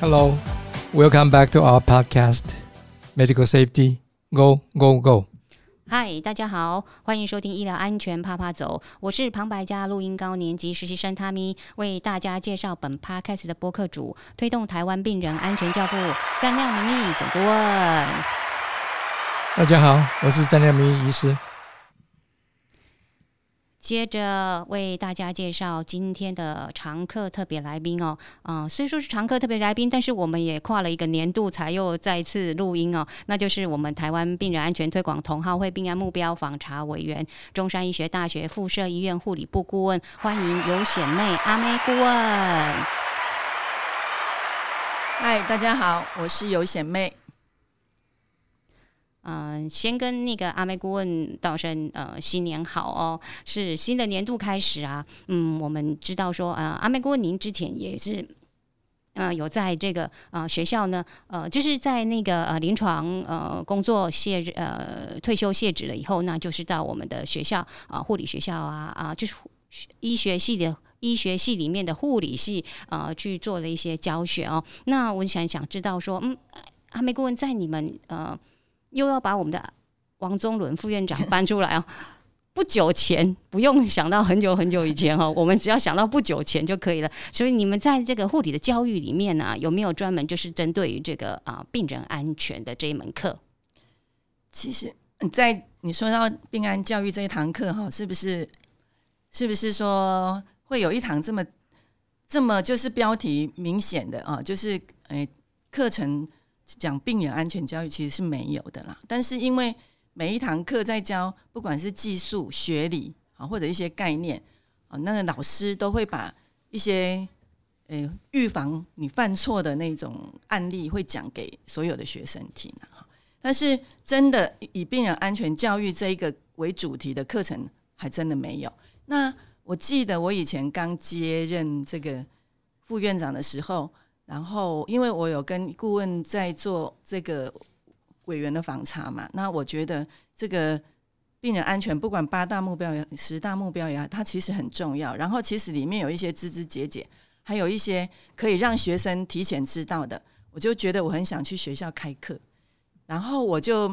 Hello, welcome back to our podcast, Medical Safety. Go, go, go. 嗨，大家好，欢迎收听医疗安全啪啪走，我是旁白家录音高年级实习生 Tammy，为大家介绍本 podcast 的播客主，推动台湾病人安全教父，赞亮民意总顾问。大家好，我是张亮明医师。接着为大家介绍今天的常客特别来宾哦，啊、虽说是常客特别来宾，但是我们也跨了一个年度才又再次录音哦，那就是我们台湾病人安全推广同好会病案目标访查委员，中山医学大学附设医院护理部顾问，欢迎尤显妹阿妹顾问。嗨，大家好，我是尤显妹。嗯、先跟那个阿妹顾问道声呃新年好哦，是新的年度开始啊。嗯，我们知道说呃阿妹顾问您之前也是。呃，有在这个呃学校呢，呃，就是在那个呃临床呃工作卸呃退休卸职了以后，那就是到我们的学校啊、护理学校啊啊、就是医学系的医学系里面的护理系呃去做了一些教学哦。那我想想知道说，嗯，阿妹顾问在你们呃又要把我们的王宗伦副院长搬出来哦。不久前，不用想到很久很久以前哦，我们只要想到不久前就可以了。所以你们在这个护理的教育里面呢、有没有专门就是针对于这个啊、病人安全的这一门课？其实，在你说到病安教育这一堂课哈，是不是是不是说会有一堂这么这么就是标题明显的啊？就是诶，课程讲病人安全教育其实是没有的啦。但是因为每一堂课在教，不管是技术、学理啊，或者一些概念啊，那个老师都会把一些诶预防你犯错的那种案例，会讲给所有的学生听啊。但是真的以病人安全教育这一个为主题的课程，还真的没有。那我记得我以前刚接任这个副院长的时候，然后因为我有跟顾问在做这个委员的访查嘛，那我觉得这个病人安全，不管八大目标也十大目标也好，它其实很重要。然后其实里面有一些枝枝节节，还有一些可以让学生提前知道的，我就觉得我很想去学校开课。然后我就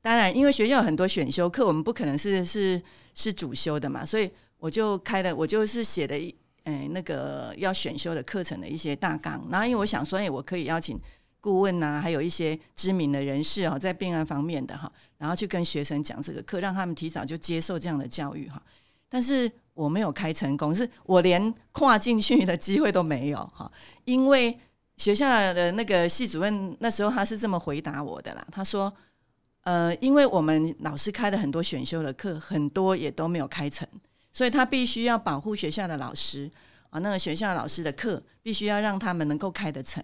当然，因为学校有很多选修课，我们不可能是是是主修的嘛，所以我就开了，我就是写的一呃那个要选修的课程的一些大纲。然后因为我想说，哎，我可以邀请顾问呐、还有一些知名的人士哦，在病案方面的哈，然后去跟学生讲这个课，让他们提早就接受这样的教育哈。但是我没有开成功，是我连跨进去的机会都没有哈，因为学校的那个系主任那时候他是这么回答我的啦，他说：“呃，因为我们老师开的很多选修的课，很多也都没有开成，所以他必须要保护学校的老师啊，那个学校老师的课必须要让他们能够开得成。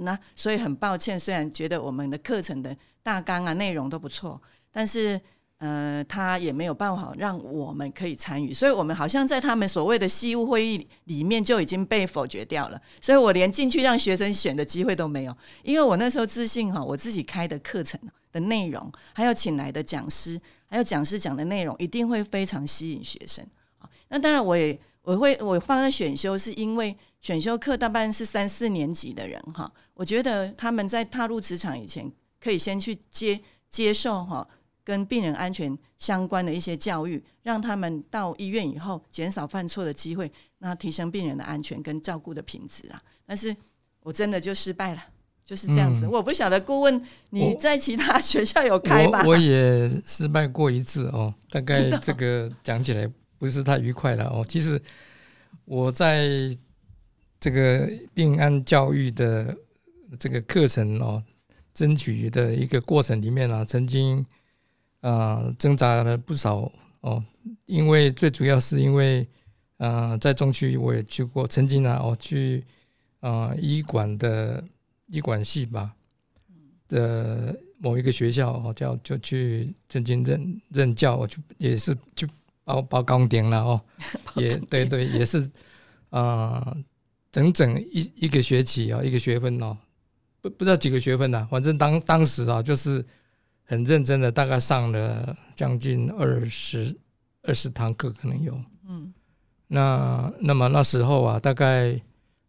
那所以很抱歉，虽然觉得我们的课程的大纲啊内容都不错，但是呃，他也没有办法让我们可以参与，所以我们好像在他们所谓的系务会议里面就已经被否决掉了，所以我连进去让学生选的机会都没有，因为我那时候自信哈，我自己开的课程的内容，还有请来的讲师，还有讲师讲的内容，一定会非常吸引学生。那当然，我也我会我放在选修，是因为选修课大半是三四年级的人哈，我觉得他们在踏入职场以前，可以先去接接受哈。跟病人安全相关的一些教育，让他们到医院以后减少犯错的机会，那提升病人的安全跟照顾的品质啊。但是我真的就失败了，就是这样子。嗯我不晓得顾问你在其他学校有开吧？我我也失败过一次哦，大概这个讲起来不是太愉快了哦。其实我在这个病安教育的这个课程哦，争取的一个过程里面啊，曾经啊、挣扎了不少哦，因为最主要是因为呃在中区我也去过，曾经啊我去啊、医管的医管系吧的某一个学校哦，叫就去曾经任任教，我就也是就包包钢点了哦，也对对，也是啊、呃整整一一个学期啊、一个学分哦，不不知道几个学分呢、反正当当时啊，就是很认真的，大概上了将近二十二十堂课，可能有。嗯那那么那时候啊，大概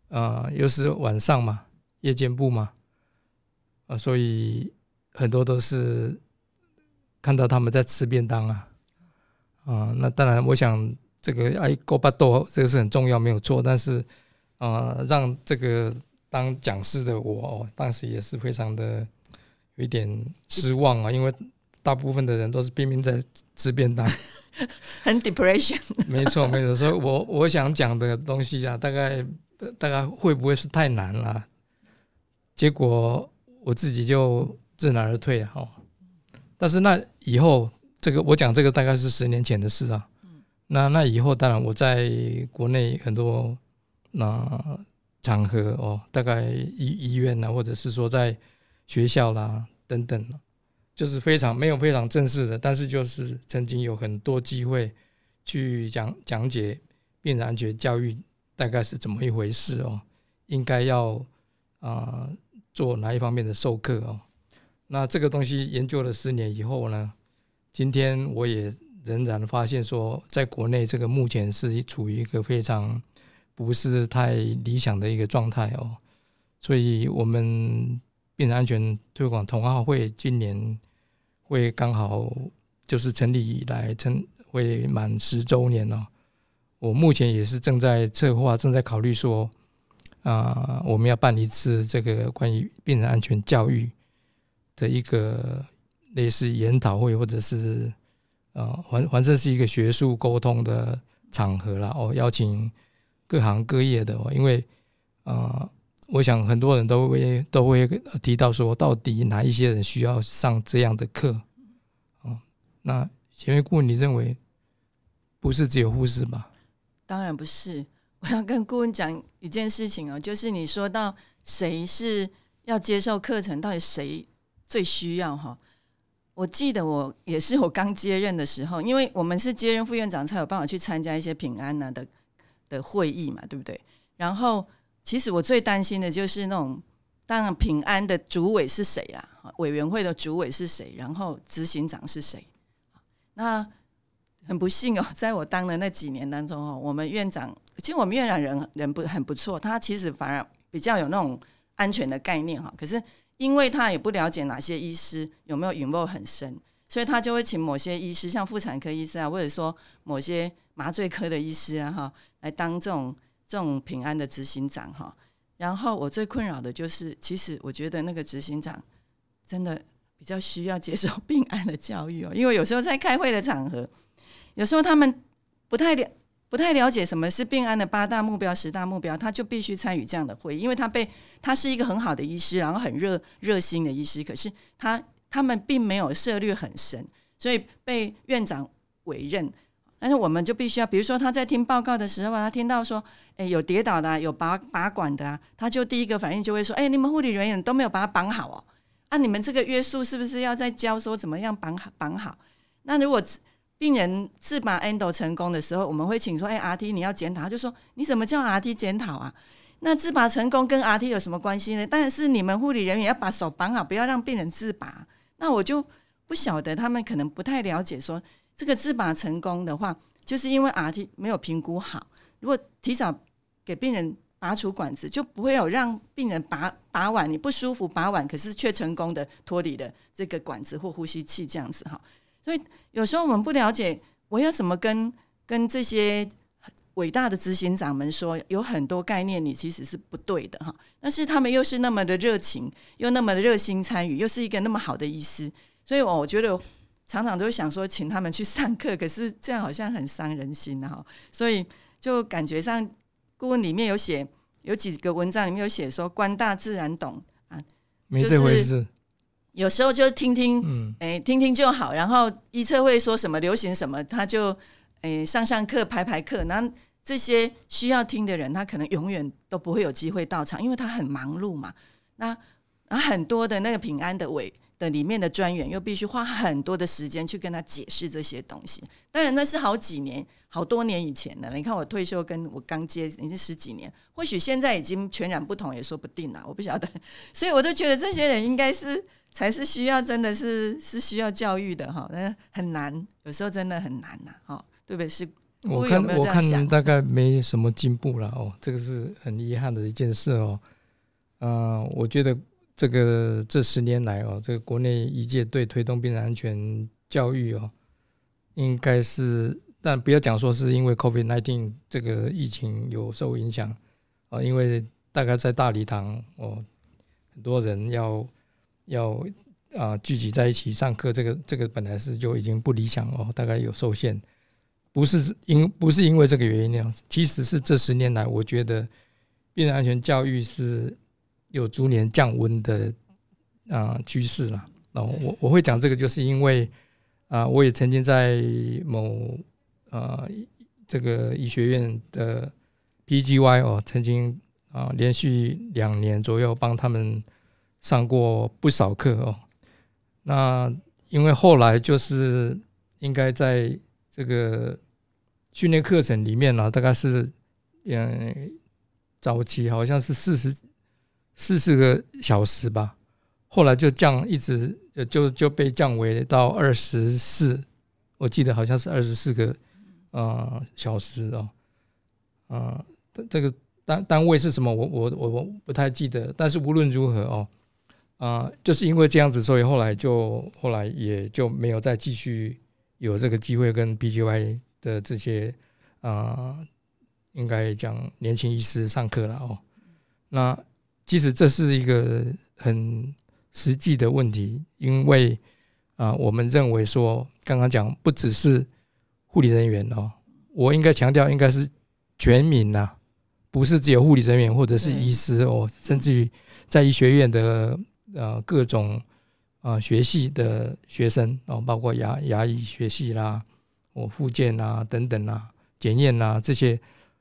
呃又是晚上嘛，夜间部嘛，啊，所以很多都是看到他们在吃便当啊，啊，那当然，我想这个爱勾巴豆这个是很重要，没有错，但是啊，让这个当讲师的我，当时也是非常的有一点失望啊，因为大部分的人都是拼命在吃便当。很 depression，没错没错，所以我我想讲的东西啊，大概大概会不会是太难了？结果我自己就知难而退哈。但是那以后，这个我讲这个大概是十年前的事啊。那那以后，当然我在国内很多那场合哦，大概医医院呐，或者是说在学校啦等等。就是非常没有非常正式的，但是就是曾经有很多机会去讲讲解病人安全教育大概是怎么一回事哦，应该要啊做哪一方面的授课哦。那这个东西研究了十年以后呢，今天我也仍然发现说，在国内这个目前是处于一个非常不是太理想的一个状态哦，所以我们病人安全推广同好会今年。会刚好就是成立以来，成会满十周年了。我目前也是正在策划，正在考虑说，啊，我们要办一次这个关于病人安全教育的一个类似研讨会，或者是啊，反反正是一个学术沟通的场合啦。哦，邀请各行各业的哦，因为啊。我想很多人都会都会提到说，到底哪一些人需要上这样的课？哦，那前面顾问，你认为不是只有护士吧？当然不是。我要跟顾问讲一件事情哦，就是你说到谁是要接受课程，到底谁最需要？哈，我记得我也是我刚接任的时候，因为我们是接任副院长，才有办法去参加一些平安呢的的会议嘛，对不对？然后。其实我最担心的就是那种，当然平安的主委是谁啊？委员会的主委是谁？然后执行长是谁？那很不幸哦，在我当的那几年当中哦，我们院长其实我们院长人人不很不错，他其实反而比较有那种安全的概念哈。可是因为他也不了解哪些医师有没有隐没很深，所以他就会请某些医师，像妇产科医师啊，或者说某些麻醉科的医师啊，哈，来当这种。这种平安的执行长哈，然后我最困扰的就是，其实我觉得那个执行长真的比较需要接受 病案的教育哦，因为有时候在开会的场合，有时候他们不太了不太了解什么是病安的八大目标、十大目标，他就必须参与这样的会议，因为他被他是一个很好的医师，然后很热热心的医师，可是他他们并没有涉略很深，所以被院长委任。但是我们就必须要，比如说他在听报告的时候，他听到说，哎，有跌倒的，有拔拔管的啊，他就第一个反应就会说，哎，你们护理人员都没有把它绑好哦，啊，你们这个约束是不是要再教说怎么样绑好绑好？那如果病人自拔 endo 成功的时候，我们会请说，哎，RT 你要检讨，他就说你怎么叫 RT 检讨啊？那自拔成功跟 RT 有什么关系呢？当然是你们护理人员要把手绑好，不要让病人自拔。那我就不晓得他们可能不太了解说。这个自拔成功的话，就是因为 RT 没有评估好。如果提早给病人拔除管子，就不会有让病人拔拔完你不舒服拔完，可是却成功的脱离了这个管子或呼吸器这样子哈。所以有时候我们不了解，我要怎么跟跟这些伟大的执行长们说，有很多概念你其实是不对的哈。但是他们又是那么的热情，又那么的热心参与，又是一个那么好的医师，所以我觉得。常常都想说请他们去上课，可是这样好像很伤人心哈，所以就感觉上顾问里面有写有几个文章里面有写说官大自然懂啊，没这回事。有时候就听听，嗯，哎，听听就好。然后一测会说什么流行什么，他就哎上上课排排课。那这些需要听的人，他可能永远都不会有机会到场，因为他很忙碌嘛。那啊很多的那个平安的委。的里面的专员又必须花很多的时间去跟他解释这些东西，当然那是好几年、好多年以前的。你看我退休跟我刚接已经十几年，或许现在已经全然不同也说不定了，我不晓得。所以我都觉得这些人应该是才是需要真的是是需要教育的哈，那很难，有时候真的很难呐，哈，对不对？是，我看我看大概没什么进步了哦，这个是很遗憾的一件事哦。嗯，我觉得这个这十年来哦，这个国内一届对推动病人安全教育哦，应该是，但不要讲说是因为 COVID-19 这个疫情有受影响啊，因为大概在大礼堂哦，很多人要要啊聚集在一起上课，这个这个本来是就已经不理想哦，大概有受限。不是因不是因为这个原因那样，其实是这十年来，我觉得病人安全教育是有逐年降温的啊趋势了。那我我会讲这个，就是因为啊，我也曾经在某呃这个医学院的 PGY 哦，曾经啊连续两年左右帮他们上过不少课哦。那因为后来就是应该在这个。训练课程里面呢，大概是，嗯，早期好像是四十四十个小时吧，后来就降，一直就就被降为到二十四，我记得好像是二十四个呃小时哦，啊，这个单单位是什么？我我我我不太记得，但是无论如何哦，啊，就是因为这样子，所以后来就后来也就没有再继续有这个机会跟 BGY。的这些啊，应该讲年轻医师上课了哦。那其实这是一个很实际的问题，因为啊，我们认为说，刚刚讲不只是护理人员哦，我应该强调应该是全民呐，不是只有护理人员或者是医师哦，甚至于在医学院的呃各种啊学系的学生哦，包括牙牙医学系啦。我复健啊，等等啊，检验啊，这些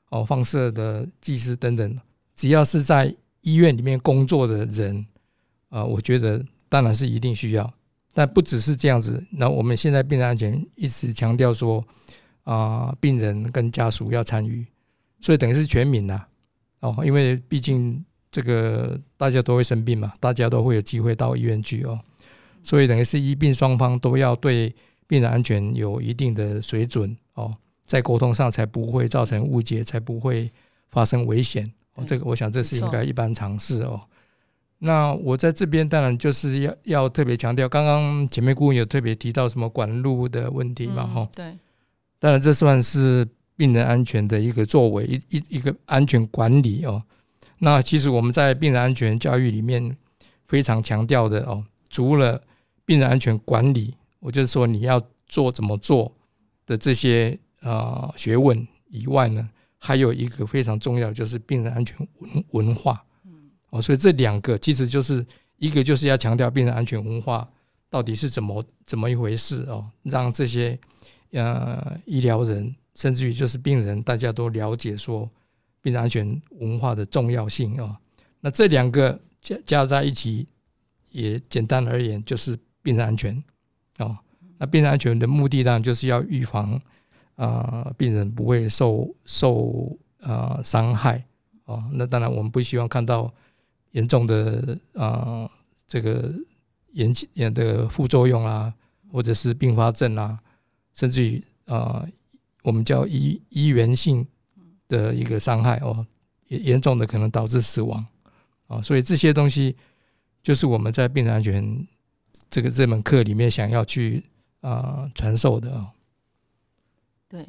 哦，放射的技师等等，只要是在医院里面工作的人啊，我觉得当然是一定需要，但不只是这样子。那我们现在病人安全一直强调说啊，病人跟家属要参与，所以等于是全民呐哦，因为毕竟这个大家都会生病嘛，大家都会有机会到医院去哦，所以等于是医病双方都要对。病人安全有一定的水准哦，在沟通上才不会造成误解，才不会发生危险哦。这个我想这是应该一般常识哦。那我在这边当然就是要要特别强调，刚刚前面顾问有特别提到什么管路的问题嘛？哈，对。当然这算是病人安全的一个作为，一一一个安全管理哦。那其实我们在病人安全教育里面非常强调的哦，除了病人安全管理。我就是说，你要做怎么做的这些呃学问以外呢，还有一个非常重要的就是病人安全文文化。嗯，哦，所以这两个其实就是一个就是要强调病人安全文化到底是怎么怎么一回事哦，让这些呃医疗人甚至于就是病人大家都了解说病人安全文化的重要性哦。那这两个加加在一起，也简单而言就是病人安全。哦，那病人安全的目的当然就是要预防啊，病人不会受受啊伤害哦。那当然我们不希望看到严重的啊这个严严的副作用啊，或者是并发症啊，甚至于啊我们叫医医源性的一个伤害哦，严严重的可能导致死亡啊。所以这些东西就是我们在病人安全。这个这门课里面想要去啊传授的哦，对，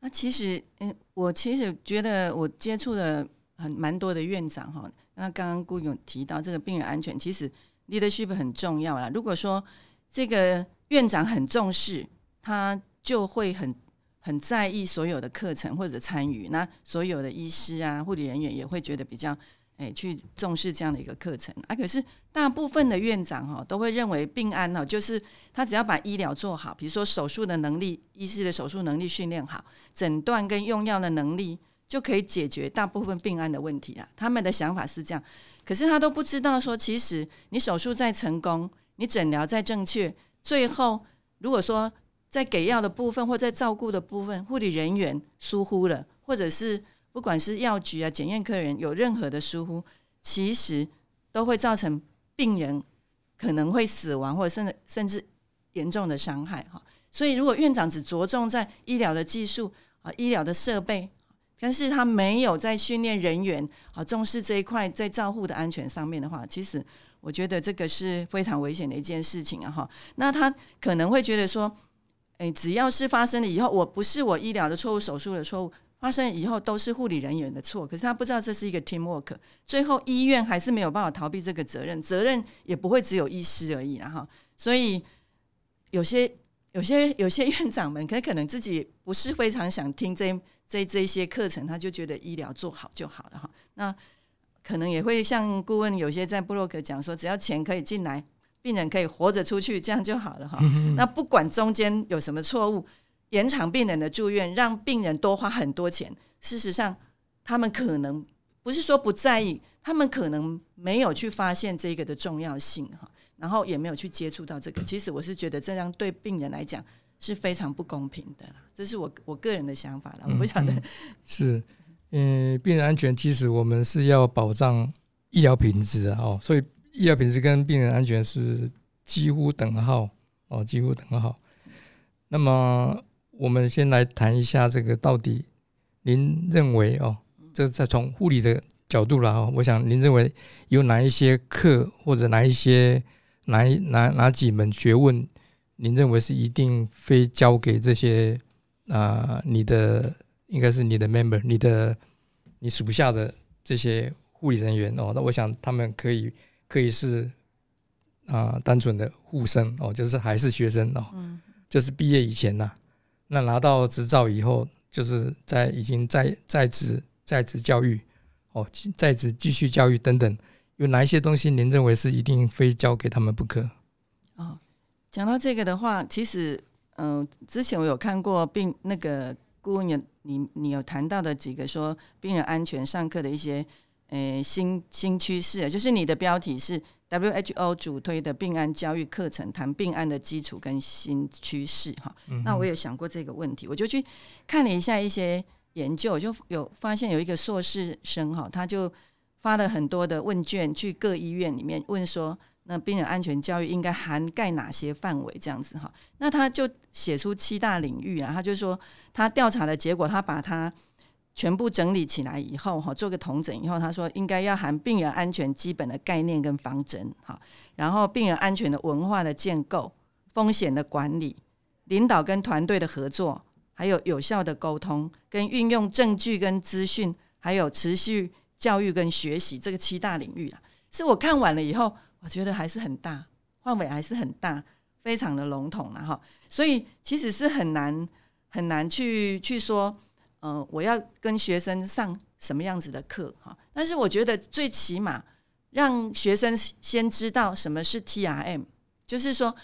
那其实嗯，我其实觉得我接触的很蛮多的院长哈，那刚刚顾勇提到这个病人安全，其实 leadership 很重要啦。如果说这个院长很重视，他就会很很在意所有的课程或者参与，那所有的医师啊、护理人员也会觉得比较。哎，去重视这样的一个课程啊！可是大部分的院长哈都会认为病安哈就是他只要把医疗做好，比如说手术的能力、医师的手术能力训练好，诊断跟用药的能力就可以解决大部分病安的问题了。他们的想法是这样，可是他都不知道说，其实你手术再成功，你诊疗再正确，最后如果说在给药的部分或在照顾的部分，护理人员疏忽了，或者是。不管是药局啊、检验科人有任何的疏忽，其实都会造成病人可能会死亡，或者甚至甚至严重的伤害哈。所以，如果院长只着重在医疗的技术啊、医疗的设备，但是他没有在训练人员啊重视这一块在照护的安全上面的话，其实我觉得这个是非常危险的一件事情啊哈。那他可能会觉得说，哎，只要是发生了以后，我不是我医疗的错误、手术的错误，发生以后都是护理人员的错。可是他不知道这是一个 team work，最后医院还是没有办法逃避这个责任，责任也不会只有医师而已了哈。所以有些。有些有些院长们，可可能自己不是非常想听这这这些课程，他就觉得医疗做好就好了哈。那可能也会像顾问有些在布洛克讲说，只要钱可以进来，病人可以活着出去，这样就好了哈。那不管中间有什么错误，延长病人的住院，让病人多花很多钱，事实上他们可能不是说不在意，他们可能没有去发现这个的重要性哈。然后也没有去接触到这个，其实我是觉得这样对病人来讲是非常不公平的啦，这是我我个人的想法了。我不晓得是，嗯，病人安全其实我们是要保障医疗品质啊，哦，所以医疗品质跟病人安全是几乎等号哦，几乎等号。那么我们先来谈一下这个到底您认为哦，这在从护理的角度了哦，我想您认为有哪一些课或者哪一些？哪哪哪几门学问，您认为是一定非交给这些啊？你的应该是你的 member，你的你属下的这些护理人员哦。那我想他们可以可以是啊，单纯的护生哦，就是还是学生哦，就是毕业以前呢，那拿到执照以后，就是在已经在在职在职教育哦，在职继续教育等等。有哪一些东西您认为是一定非交给他们不可？哦，讲到这个的话，其实，嗯，之前我有看过病那个顾问有你你有谈到的几个说病人安全上课的一些，诶新新趋势，就是你的标题是 WHO 主推的病案教育课程，谈病案的基础跟新趋势哈。那我有想过这个问题，我就去看了一下一些研究，就有发现有一个硕士生哈，他就。发了很多的问卷去各医院里面问说，那病人安全教育应该涵盖哪些范围？这样子哈，那他就写出七大领域啊，他就说他调查的结果，他把它全部整理起来以后哈，做个统整以后，他说应该要含病人安全基本的概念跟方针哈，然后病人安全的文化的建构、风险的管理、领导跟团队的合作，还有有效的沟通跟运用证据跟资讯，还有持续。教育跟学习这个七大领域啊，是我看完了以后，我觉得还是很大范围，还是很大，非常的笼统了哈。所以其实是很难很难去去说，呃，我要跟学生上什么样子的课哈。但是我觉得最起码让学生先知道什么是 T R M，就是说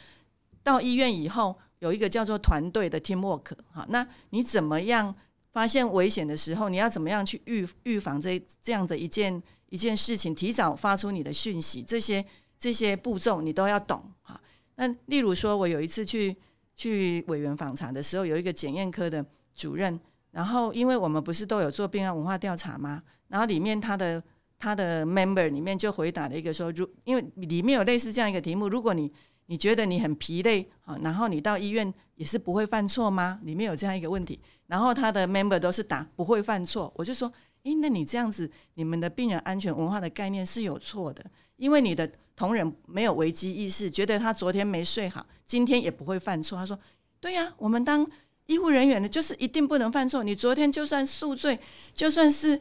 到医院以后有一个叫做团队的 team work 哈。那你怎么样？发现危险的时候，你要怎么样去预预防这这样的一件一件事情？提早发出你的讯息，这些这些步骤你都要懂哈。那例如说，我有一次去去委员访查的时候，有一个检验科的主任，然后因为我们不是都有做病案文化调查吗？然后里面他的他的 member 里面就回答了一个说，如因为里面有类似这样一个题目，如果你你觉得你很疲累啊，然后你到医院也是不会犯错吗？里面有这样一个问题。然后他的 member 都是打不会犯错，我就说，诶，那你这样子，你们的病人安全文化的概念是有错的，因为你的同仁没有危机意识，觉得他昨天没睡好，今天也不会犯错。他说，对呀，我们当医护人员呢，就是一定不能犯错。你昨天就算宿醉，就算是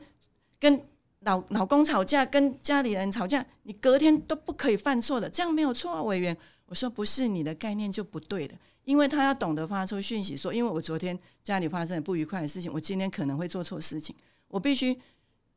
跟老老公吵架，跟家里人吵架，你隔天都不可以犯错的，这样没有错啊，委员。我说不是，你的概念就不对了。因为他要懂得发出讯息，说，因为我昨天家里发生了不愉快的事情，我今天可能会做错事情，我必须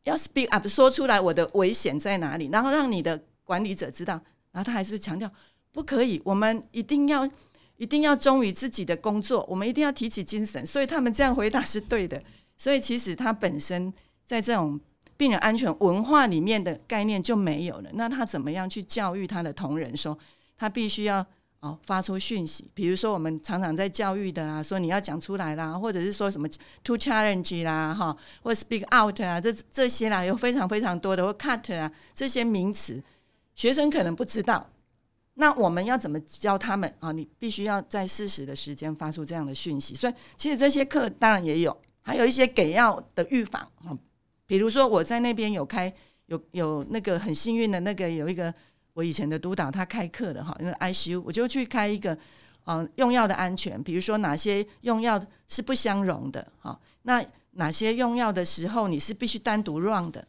要 speak up，说出来我的危险在哪里，然后让你的管理者知道。然后他还是强调不可以，我们一定要一定要忠于自己的工作，我们一定要提起精神。所以他们这样回答是对的。所以其实他本身在这种病人安全文化里面的概念就没有了。那他怎么样去教育他的同仁，说他必须要？哦，发出讯息，比如说我们常常在教育的啊，说你要讲出来啦，或者是说什么 to challenge 啦，哈，或 speak out 啊，这这些啦，有非常非常多的或 cut 啊这些名词，学生可能不知道，那我们要怎么教他们啊？你必须要在适时的时间发出这样的讯息，所以其实这些课当然也有还有一些给药的预防，嗯，比如说我在那边有开有有那个很幸运的那个有一个我以前的督导他开课的哈，因为 ICU 我就去开一个，嗯，用药的安全，比如说哪些用药是不相容的哈，那哪些用药的时候你是必须单独 run 的，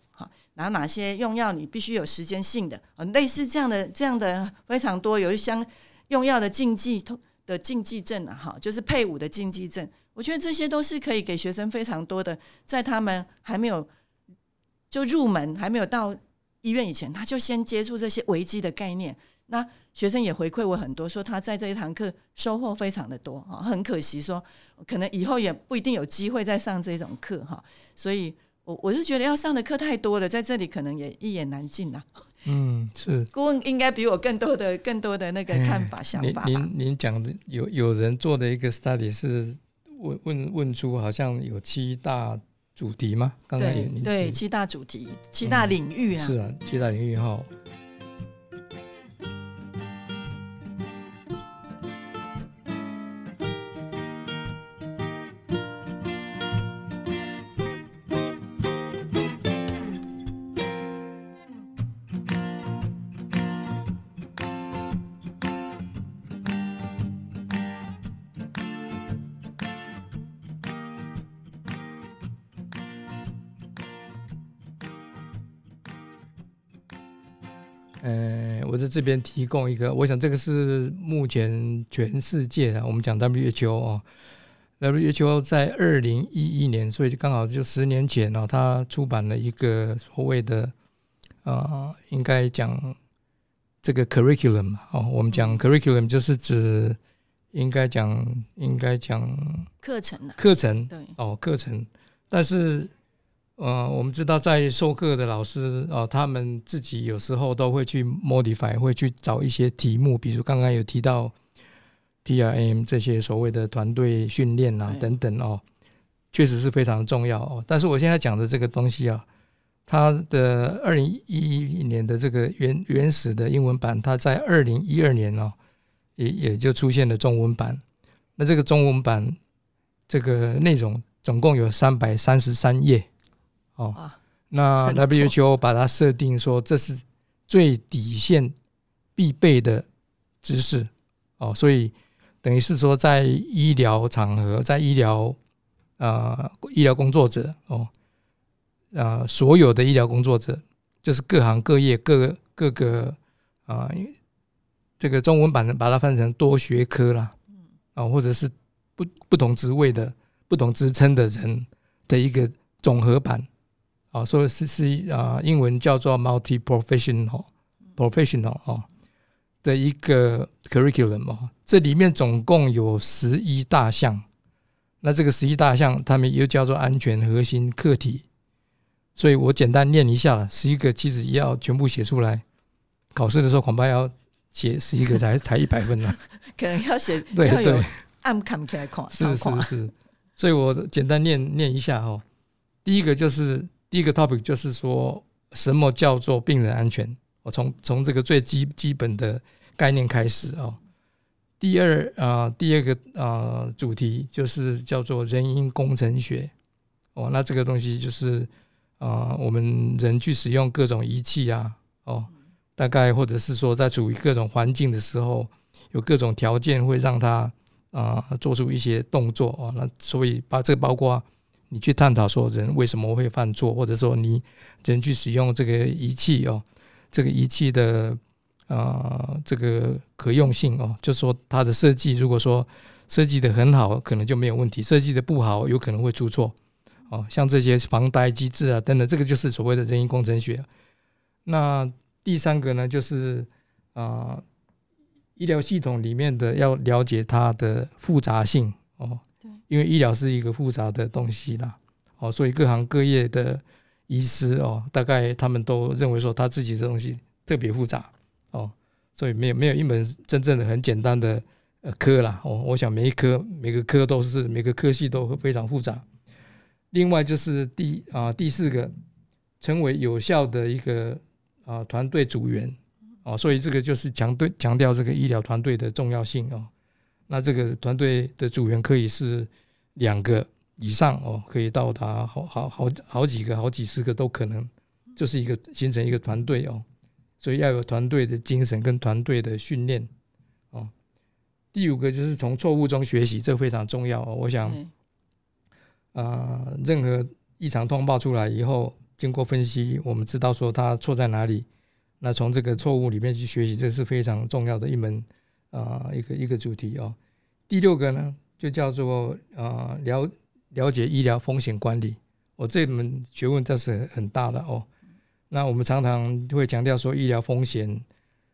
然后哪些用药你必须有时间性的啊，类似这样的这样的非常多，有一箱用药的禁忌的禁忌症啊，哈，就是配伍的禁忌症。我觉得这些都是可以给学生非常多的，在他们还没有就入门、还没有到医院以前，他就先接触这些危机的概念。那学生也回馈我很多，说他在这一堂课收获非常的多啊。很可惜，说可能以后也不一定有机会再上这种课哈。所以，我我是觉得要上的课太多了，在这里可能也一言难尽呐。嗯，是顾问应该比我更多的、更多的那个看法、想法您您您讲的有有人做的一个 study 是。问问问出好像有七大主题吗？刚才对对，七大主题，七大领域啊，是啊，七大领域哈。这边提供一个，我想这个是目前全世界的，我们讲 WHO 哦，WHO 在二零一一年，所以刚好就十年前哦，他出版了一个所谓的啊，应该讲这个 curriculum 哦，我们讲 curriculum 就是指应该讲应该讲课程啊，课程对。哦，课程，但是。呃，我们知道在授课的老师哦，他们自己有时候都会去 modify，会去找一些题目，比如刚刚有提到 T R M 这些所谓的团队训练啊等等哦，确实是非常重要哦。但是我现在讲的这个东西啊，它的二零一一年的这个原原始的英文版，它在二零一二年哦，也也就出现了中文版。那这个中文版这个内容总共有三百三十三页。哦，那 WHO 把它设定说这是最底线必备的知识哦，所以等于是说在医疗场合，在医疗啊医疗工作者哦啊所有的医疗工作者，就是各行各业各各个啊这个中文版的把它翻成多学科啦，啊或者是不不同职位的不同职称的人的一个总和版。啊，所以是是啊，英文叫做 multi professional professional 哦的一个 curriculum 哦，这里面总共有十一大项，那这个十一大项，他们又叫做安全核心课题，所以我简单念一下了，十一个其实要全部写出来，考试的时候恐怕要写十一个才才一百分呢，可能要写对 对，按看起来看是是是，所以我简单念念一下哦，第一个就是。第一个 topic 就是说什么叫做病人安全？我从从这个最基基本的概念开始哦。第二啊，第二个啊主题就是叫做人因工程学哦。那这个东西就是啊，我们人去使用各种仪器啊哦，大概或者是说在处于各种环境的时候，有各种条件会让他啊做出一些动作哦。那所以把这个包括。你去探讨说人为什么会犯错，或者说你人去使用这个仪器哦，这个仪器的啊这个可用性哦，就说它的设计，如果说设计的很好，可能就没有问题；设计的不好，有可能会出错哦。像这些防呆机制啊等等，这个就是所谓的人因工程学。那第三个呢，就是啊医疗系统里面的要了解它的复杂性哦。因为医疗是一个复杂的东西啦，哦，所以各行各业的医师哦，大概他们都认为说他自己的东西特别复杂哦，所以没有没有一门真正的很简单的呃科啦哦，我想每一科每个科都是每个科系都非常复杂。另外就是第啊第四个，成为有效的一个啊团队组员哦，所以这个就是强对强调这个医疗团队的重要性哦。那这个团队的组员可以是。两个以上哦，可以到达好好好好几个、好几十个都可能，就是一个形成一个团队哦。所以要有团队的精神跟团队的训练哦。第五个就是从错误中学习，这非常重要哦。我想，啊，任何异常通报出来以后，经过分析，我们知道说它错在哪里，那从这个错误里面去学习，这是非常重要的一门啊一个一个主题哦。第六个呢，就叫做啊了了解医疗风险管理，我这门学问倒是很大的哦。那我们常常会强调说，医疗风险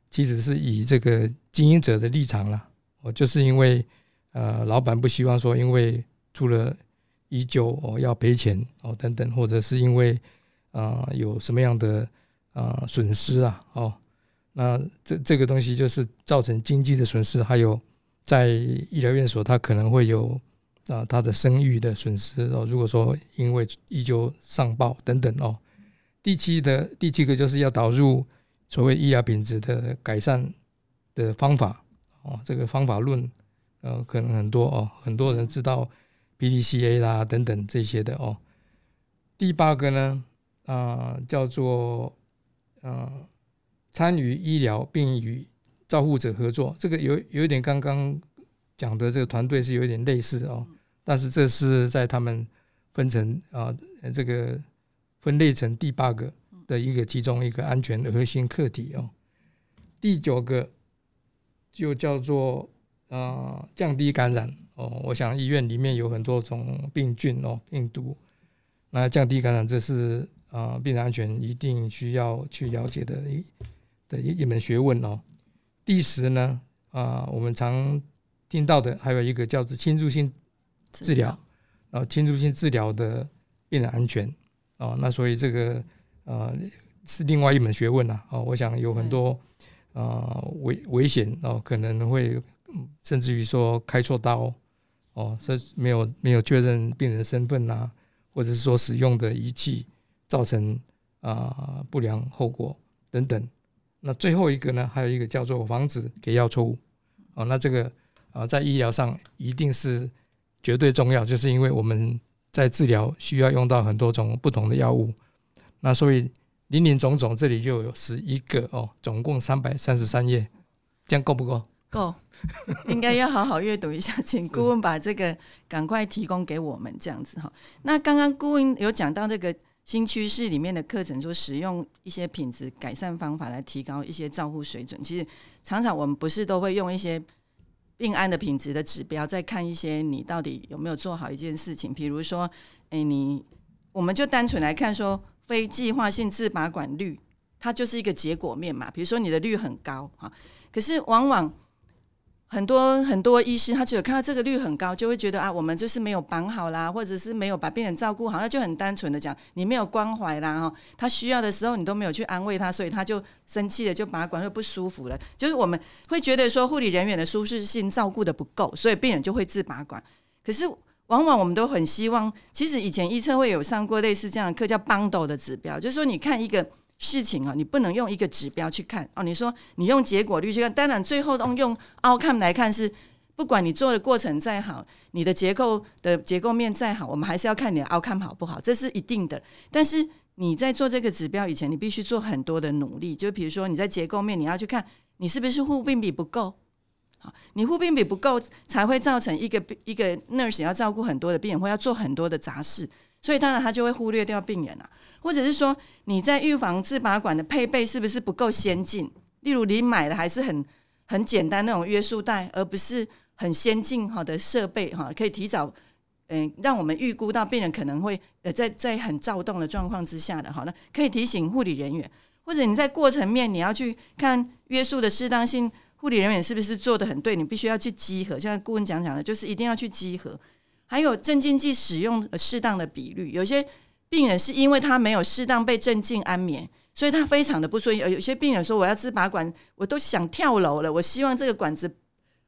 其实是以这个经营者的立场了，哦，就是因为呃，老板不希望说，因为出了医救哦要赔钱哦等等，或者是因为啊有什么样的啊损失啊哦，那这这个东西就是造成经济的损失，还有在医疗院所它可能会有啊它的声誉的损失哦，如果说因为医救上报等等哦。第七的第七个就是要导入所谓医疗品质的改善的方法哦，这个方法论呃可能很多哦，很多人知道 PDCA 啦等等这些的哦。第八个呢啊叫做呃参与医疗并与照护者合作，这个有有一点刚刚讲的这个团队是有一点类似哦，但是这是在他们分成啊这个。分类成第八个的一个其中一个安全的核心课题哦，第九个就叫做啊降低感染。哦，我想医院里面有很多种病菌哦病毒，那降低感染这是啊病人安全一定需要去了解的一的一一门学问哦。第十呢啊我们常听到的还有一个叫做侵入性治疗，然后侵入性治疗的病人安全。哦，那所以这个呃是另外一门学问呐。哦，我想有很多啊危危险哦，可能会甚至于说开错刀哦，这没有没有确认病人身份呐，或者是说使用的仪器造成啊不良后果等等。那最后一个呢，还有一个叫做防止给药错误。哦，那这个啊在医疗上一定是绝对重要，就是因为我们。在治疗需要用到很多种不同的药物，那所以林林总总这里就有十一个哦，总共三百三十三页，这样够不够？够，应该要好好阅读一下，请顾问把这个赶快提供给我们，这样子哈。那刚刚顾问有讲到这个新趋势里面的课程，说使用一些品质改善方法来提高一些照护水准，其实常常我们不是都会用一些。病案的品质的指标，再看一些你到底有没有做好一件事情。比如说，哎，你我们就单纯来看说，非计划性自拔管率，它就是一个结果面嘛。比如说你的率很高哈，可是往往。很多很多医师，他只有看到这个率很高，就会觉得啊，我们就是没有绑好啦，或者是没有把病人照顾好，那就很单纯的讲，你没有关怀啦，哈，他需要的时候你都没有去安慰他，所以他就生气了，就拔管会不舒服了。就是我们会觉得说，护理人员的舒适性照顾的不够，所以病人就会自拔管。可是往往我们都很希望，其实以前医测会有上过类似这样的课，叫 b u n d 的指标，就是说你看一个。事情啊，你不能用一个指标去看哦。你说你用结果率去看，当然最后用用 outcome 来看是，不管你做的过程再好，你的结构的结构面再好，我们还是要看你的 outcome 好不好，这是一定的。但是你在做这个指标以前，你必须做很多的努力。就比如说你在结构面，你要去看你是不是护病比不够，好，你护病比不够才会造成一个一个 nurse 要照顾很多的病人，或要做很多的杂事。所以当然他就会忽略掉病人啊，或者是说你在预防自拔管的配备是不是不够先进？例如你买的还是很很简单那种约束带，而不是很先进好的设备哈，可以提早嗯让我们预估到病人可能会呃在在很躁动的状况之下的哈，那可以提醒护理人员，或者你在过程面你要去看约束的适当性，护理人员是不是做的很对？你必须要去集合，像顾问讲讲的，就是一定要去集合。还有镇静剂使用适当的比率，有些病人是因为他没有适当被镇静安眠，所以他非常的不顺。有些病人说：“我要自拔管，我都想跳楼了。我希望这个管子，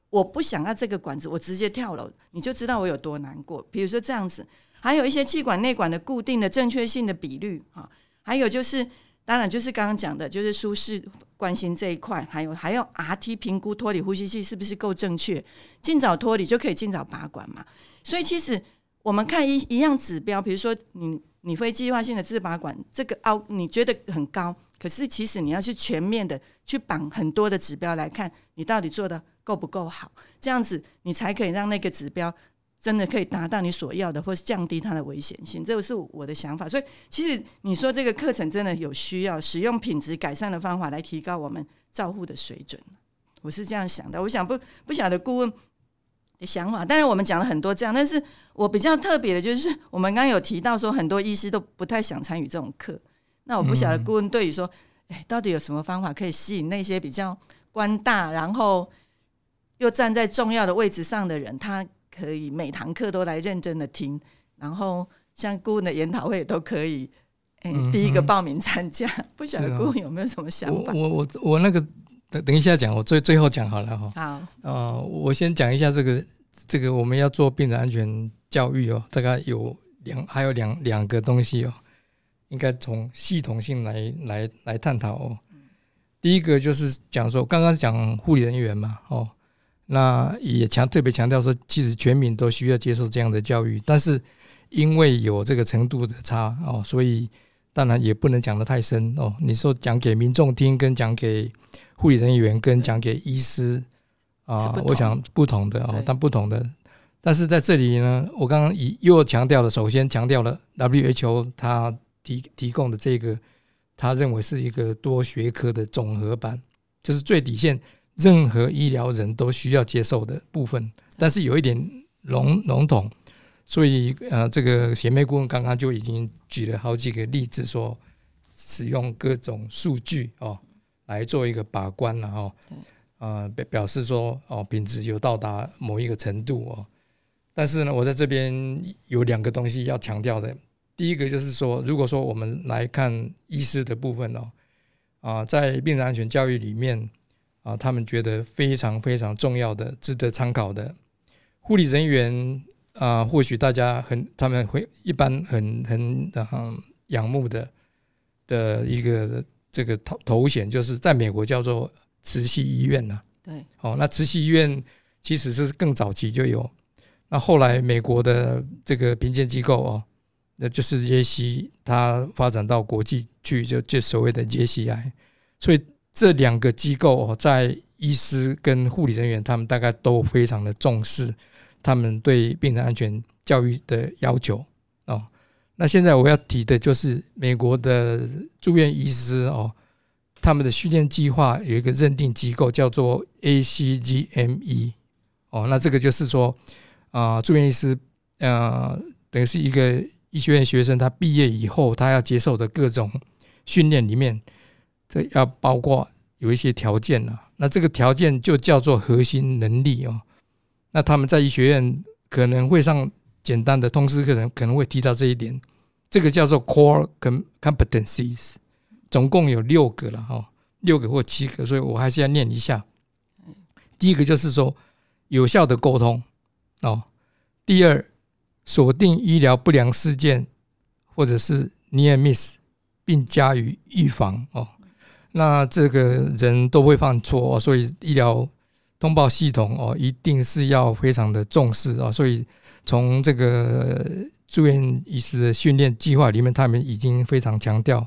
我不想要这个管子，我直接跳楼。”你就知道我有多难过。比如说这样子，还有一些气管内管的固定的正确性的比率哈，还有就是。当然，就是刚刚讲的，就是舒适关心这一块，还有还要 RT 评估脱离呼吸器是不是够正确，尽早脱离就可以尽早拔管嘛。所以其实我们看一一样指标，比如说你你非计划性的自拔管这个凹，你觉得很高，可是其实你要去全面的去绑很多的指标来看，你到底做的够不够好，这样子你才可以让那个指标真的可以达到你所要的，或是降低它的危险性。这个是我的想法。所以其实你说这个课程真的有需要使用品质改善的方法来提高我们照护的水准，我是这样想的。我想不不晓得顾问。的想法，但是我们讲了很多这样，但是我比较特别的就是，我们刚刚有提到说，很多医师都不太想参与这种课。那我不晓得顾问对于说，哎，到底有什么方法可以吸引那些比较官大，然后又站在重要的位置上的人，他可以每堂课都来认真的听，然后像顾问的研讨会都可以，哎，第一个报名参加。不晓得顾问有没有什么想法？我我我那个。等等一下讲，我最最后讲好了哈。好，呃，我先讲一下这个这个我们要做病人安全教育哦，大概有两还有两两个东西哦，应该从系统性来来来探讨哦。第一个就是讲说，刚刚讲护理人员嘛，哦，那也强特别强调说，其实全民都需要接受这样的教育，但是因为有这个程度的差哦，所以当然也不能讲得太深哦。你说讲给民众听，跟讲给护理人员跟讲给医师啊，我想不同的哦，但不同的。但是在这里呢，我刚刚以又强调了，首先强调了 WHO 它提提供的这个，他认为是一个多学科的总和版，就是最底线，任何医疗人都需要接受的部分。但是有一点笼笼统，所以呃，这个贤妹顾问刚刚就已经举了好几个例子，说使用各种数据哦。来做一个把关了哈，啊表表示说哦品质有到达某一个程度哦，但是呢我在这边有两个东西要强调的，第一个就是说如果说我们来看医师的部分哦，啊在病人安全教育里面啊他们觉得非常非常重要的、值得参考的。护理人员啊，或许大家很他们会一般很很嗯仰慕的的一个。这个头头衔就是在美国叫做慈禧医院呐。对，哦，那慈禧医院其实是更早期就有，那后来美国的这个评鉴机构哦，那就是耶西，它发展到国际去，就就所谓的耶西 i 所以这两个机构哦，在医师跟护理人员，他们大概都非常的重视他们对病人安全教育的要求。那现在我要提的就是美国的住院医师哦，他们的训练计划有一个认定机构叫做 ACGME 哦，那这个就是说啊，住院医师呃，等于是一个医学院学生，他毕业以后他要接受的各种训练里面，这要包括有一些条件了。那这个条件就叫做核心能力哦。那他们在医学院可能会上简单的通识课程，可能会提到这一点。这个叫做 core competencies，总共有六个了哈，六个或七个，所以我还是要念一下。第一个就是说有效的沟通哦，第二锁定医疗不良事件或者是 near miss，并加以预防哦。那这个人都会犯错，所以医疗通报系统哦，一定是要非常的重视啊。所以从这个。住院医师的训练计划里面，他们已经非常强调，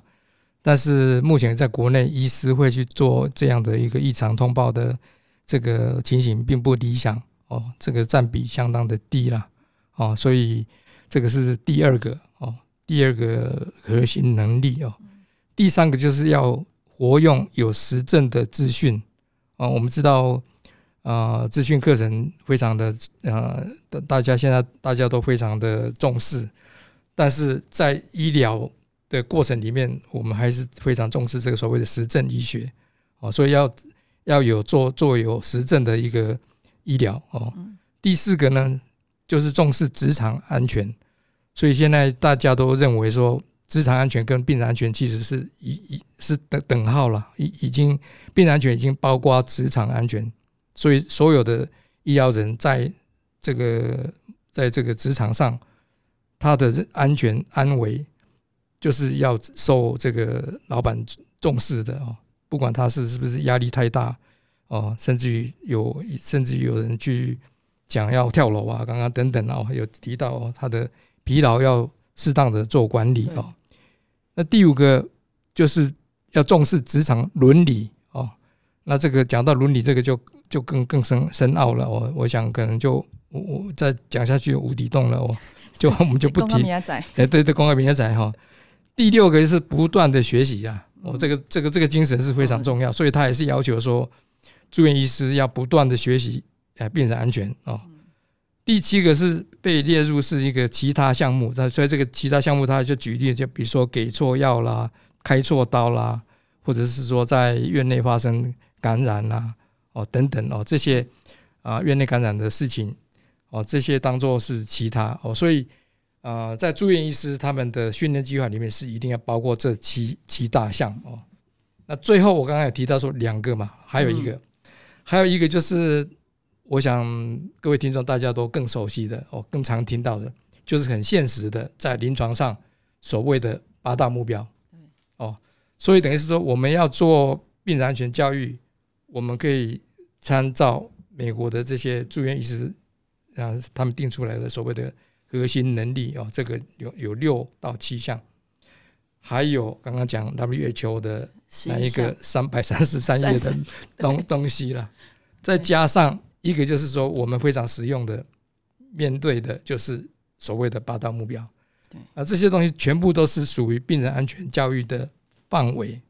但是目前在国内，医师会去做这样的一个异常通报的这个情形并不理想哦，这个占比相当的低了哦，所以这个是第二个哦，第二个核心能力哦，第三个就是要活用有实证的资讯哦，我们知道。啊，资讯课程非常的呃，大家现在大家都非常的重视，但是在医疗的过程里面，我们还是非常重视这个所谓的实证医学哦，所以要要有做做有实证的一个医疗哦。第四个呢，就是重视职场安全，所以现在大家都认为说，职场安全跟病人安全其实是一一是等等号了，已已经病人安全已经包括职场安全。所以，所有的医疗人在这个在这个职场上，他的安全安危，就是要受这个老板重视的哦。不管他是是不是压力太大哦，甚至于有甚至于有人去讲要跳楼啊，刚刚等等哦，有提到他的疲劳要适当的做管理哦。那第五个就是要重视职场伦理哦。那这个讲到伦理，这个就就更更深深奥了。我我想可能就我我再讲下去无底洞了。我 就我们就不提。哎，对对，公开平台仔哈。第六个是不断的学习啊。哦，这个这个这个精神是非常重要，所以他也是要求说，住院医师要不断的学习，哎，病人安全哦。第七个是被列入是一个其他项目，那所以这个其他项目他就举例，就比如说给错药啦、开错刀啦，或者是说在院内发生感染啦，哦等等哦这些啊院内感染的事情哦这些当做是其他哦，所以。啊，在住院医师他们的训练计划里面是一定要包括这七七大项哦。那最后我刚刚有提到说两个嘛，还有一个，还有一个就是我想各位听众大家都更熟悉的哦，更常听到的，就是很现实的在临床上所谓的八大目标。哦，所以等于是说我们要做病人安全教育，我们可以参照美国的这些住院医师啊，他们定出来的所谓的。核心能力哦，这个有有六到七项，还有刚刚讲 WHO 的那一个三百三十三页的东 东西了，再加上一个就是说我们非常实用的面对的就是所谓的八大目标，对。啊，这些东西全部都是属于病人安全教育的范围。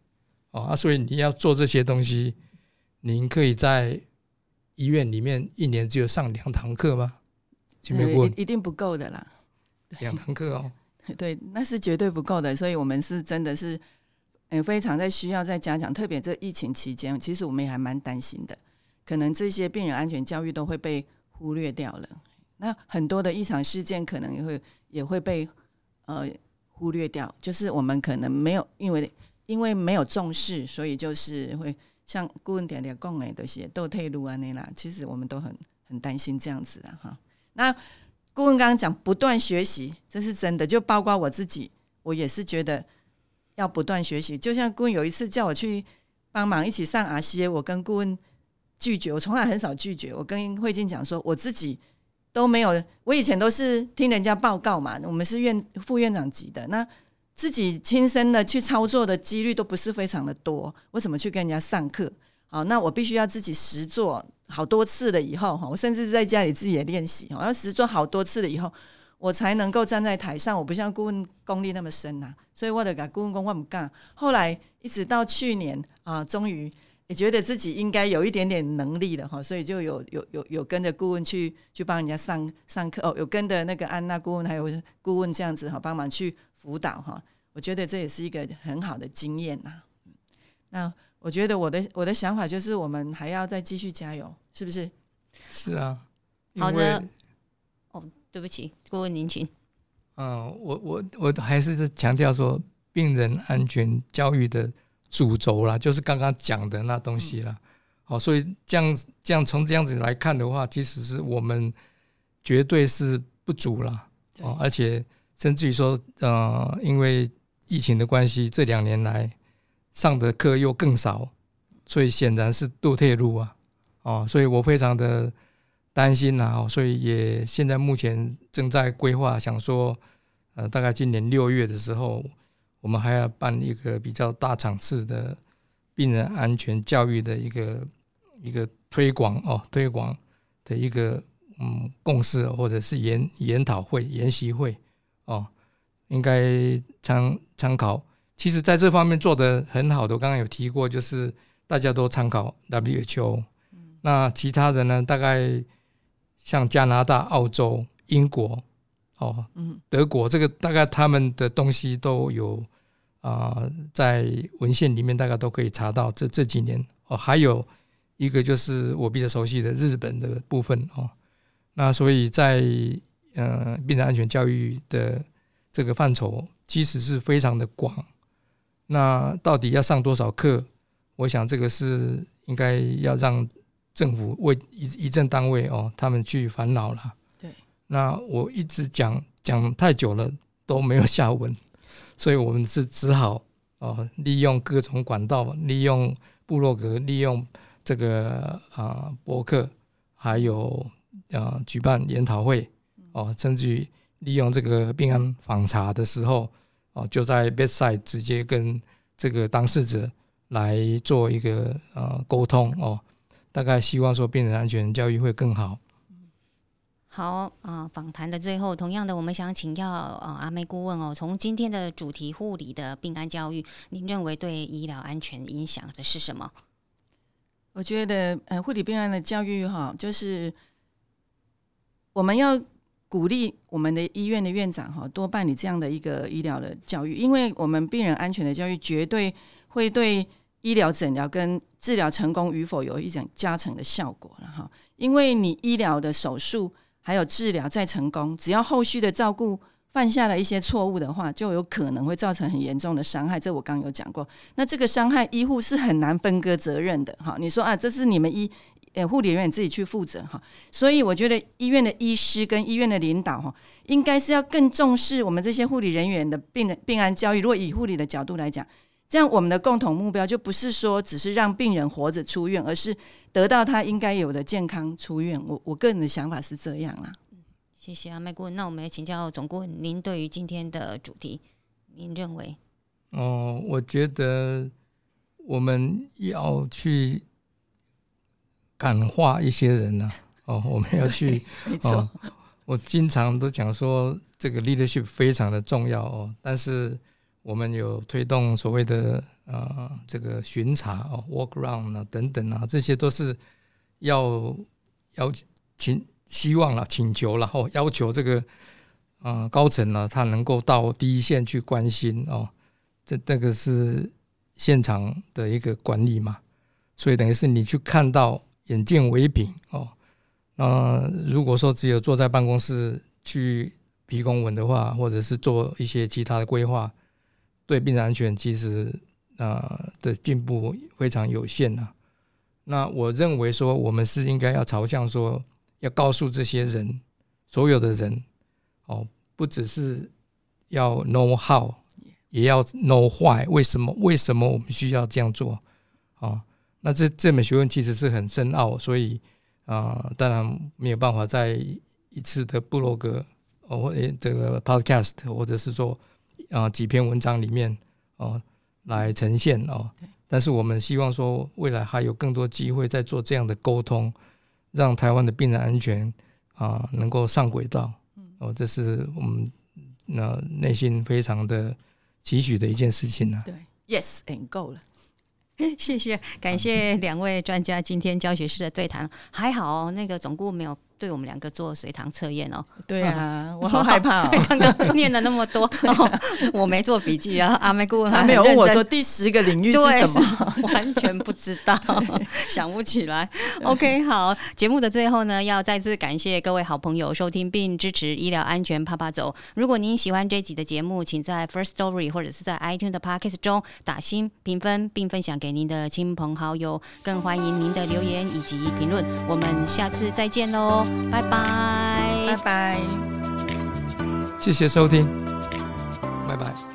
哦啊，所以你要做这些东西，您可以在医院里面一年只有上两堂课吗？一一定不够的啦，两堂课哦，对，那是绝对不够的，所以我们是真的是，嗯，非常在需要再加强，特别这疫情期间，其实我们也还蛮担心的，可能这些病人安全教育都会被忽略掉了，那很多的异常事件可能也会也会被呃忽略掉，就是我们可能没有因为因为没有重视，所以就是会像顾问点点讲的这些都退路啊那啦，其实我们都很很担心这样子啊哈。那顾问刚刚讲不断学习，这是真的，就包括我自己，我也是觉得要不断学习。就像顾问有一次叫我去帮忙一起上 RCA，我跟顾问拒绝，我从来很少拒绝。我跟慧静讲说，我自己都没有，我以前都是听人家报告嘛，我们是院副院长级的，那自己亲身的去操作的几率都不是非常的多，我怎么去跟人家上课？好，那我必须要自己实做。好多次了以后哈，我甚至在家里自己也练习，我要实做好多次了以后，我才能够站在台上。我不像顾问功力那么深呐，所以我得给顾问工我不干。后来一直到去年啊，终于也觉得自己应该有一点点能力了哈，所以就有有有有跟着顾问去去帮人家上上课哦，有跟着那个安娜顾问还有顾问这样子哈，帮忙去辅导哈。我觉得这也是一个很好的经验呐。那。我觉得我的我的想法就是，我们还要再继续加油，是不是？是啊。好的。哦，对不起，顾问您请。嗯，我我我还是在强调说，病人安全教育的主轴啦，就是刚刚讲的那东西啦。好，所以这样这样从这样子来看的话，其实是我们绝对是不足了。哦，而且甚至于说，呃，因为疫情的关系，这两年来。上的课又更少，所以显然是多退路啊，哦，所以我非常的担心呐，所以也现在目前正在规划，想说，呃，大概今年六月的时候，我们还要办一个比较大场次的病人安全教育的一个一个推广哦，推广的一个嗯共识或者是研研讨会、研习会哦，应该参参考。其实，在这方面做的很好的，我刚刚有提过，就是大家都参考 WHO。那其他的呢？大概像加拿大、澳洲、英国，哦，德国，这个大概他们的东西都有啊，在文献里面大概都可以查到。这这几年哦，还有一个就是我比较熟悉的日本的部分哦。那所以在呃病人安全教育的这个范畴，其实是非常的广。那到底要上多少课？我想这个是应该要让政府为一一政单位哦，他们去烦恼了。对。那我一直讲讲太久了都没有下文，所以我们是只好哦，利用各种管道，利用部落格，利用这个啊博客，还有呃举办研讨会哦，甚至于利用这个病案访查的时候哦，就在 bedside 直接跟这个当事者来做一个呃沟通哦，大概希望说病人安全教育会更好。好啊，访谈的最后，同样的，我们想请教啊阿妹顾问哦，从今天的主题护理的病安教育，您认为对医疗安全影响的是什么？我觉得，呃，护理病案的教育哈，就是我们要鼓励我们的医院的院长哈，多办理这样的一个医疗的教育，因为我们病人安全的教育绝对会对医疗诊疗跟治疗成功与否有一种加成的效果了哈，因为你医疗的手术。还有治疗再成功，只要后续的照顾犯下了一些错误的话，就有可能会造成很严重的伤害。这我刚有讲过。那这个伤害医护是很难分割责任的。哈，你说啊，这是你们医呃护理人员自己去负责哈。所以我觉得医院的医师跟医院的领导哈，应该是要更重视我们这些护理人员的病人病案教育。如果以护理的角度来讲。这样，我们的共同目标就不是说只是让病人活着出院，而是得到他应该有的健康出院。我我个人的想法是这样啦。谢谢啊麦顾问。那我们也请教总顾问，您对于今天的主题，您认为？哦，我觉得我们要去感化一些人呢。哦，我们要去。没错。我经常都讲说，这个 leadership 非常的重要哦，但是。我们有推动所谓的呃这个巡查哦，walk around 啊等等啊，这些都是要要请希望了，请求了哦，要求这个呃高层呢，他能够到第一线去关心哦，这这个是现场的一个管理嘛，所以等于是你去看到眼见为凭哦。那如果说只有坐在办公室去批公文的话，或者是做一些其他的规划。对病人安全其实啊的进步非常有限呐。那我认为说，我们是应该要朝向说，要告诉这些人，所有的人哦，不只是要 know how，也要 know why，为什么？为什么我们需要这样做？啊，那这这门学问其实是很深奥，所以啊，当然没有办法在一次的部落格哦，或这个 podcast，或者是说。啊，几篇文章里面哦，来呈现哦。但是我们希望说，未来还有更多机会在做这样的沟通，让台湾的病人安全啊能够上轨道。哦，这是我们那内心非常的期许的一件事情呢。对，Yes，and go 了。谢谢，感谢两位专家今天教学室的对谈。还好那个总顾没有。对我们两个做水塘测验哦，对啊，我好害怕哦。刚刚念了那么多，我没做笔记啊。阿妹顾问还没有问我说第十个领域是什么，完全不知道，想不起来。OK，好，节目的最后呢，要再次感谢各位好朋友收听并支持医疗安全啪啪走。如果您喜欢这集的节目，请在 First Story 或者是在 iTunes 的 Podcast 中打新评分，并分享给您的亲朋好友。更欢迎您的留言以及评论。我们下次再见喽。拜拜。拜拜。谢谢收听。拜拜。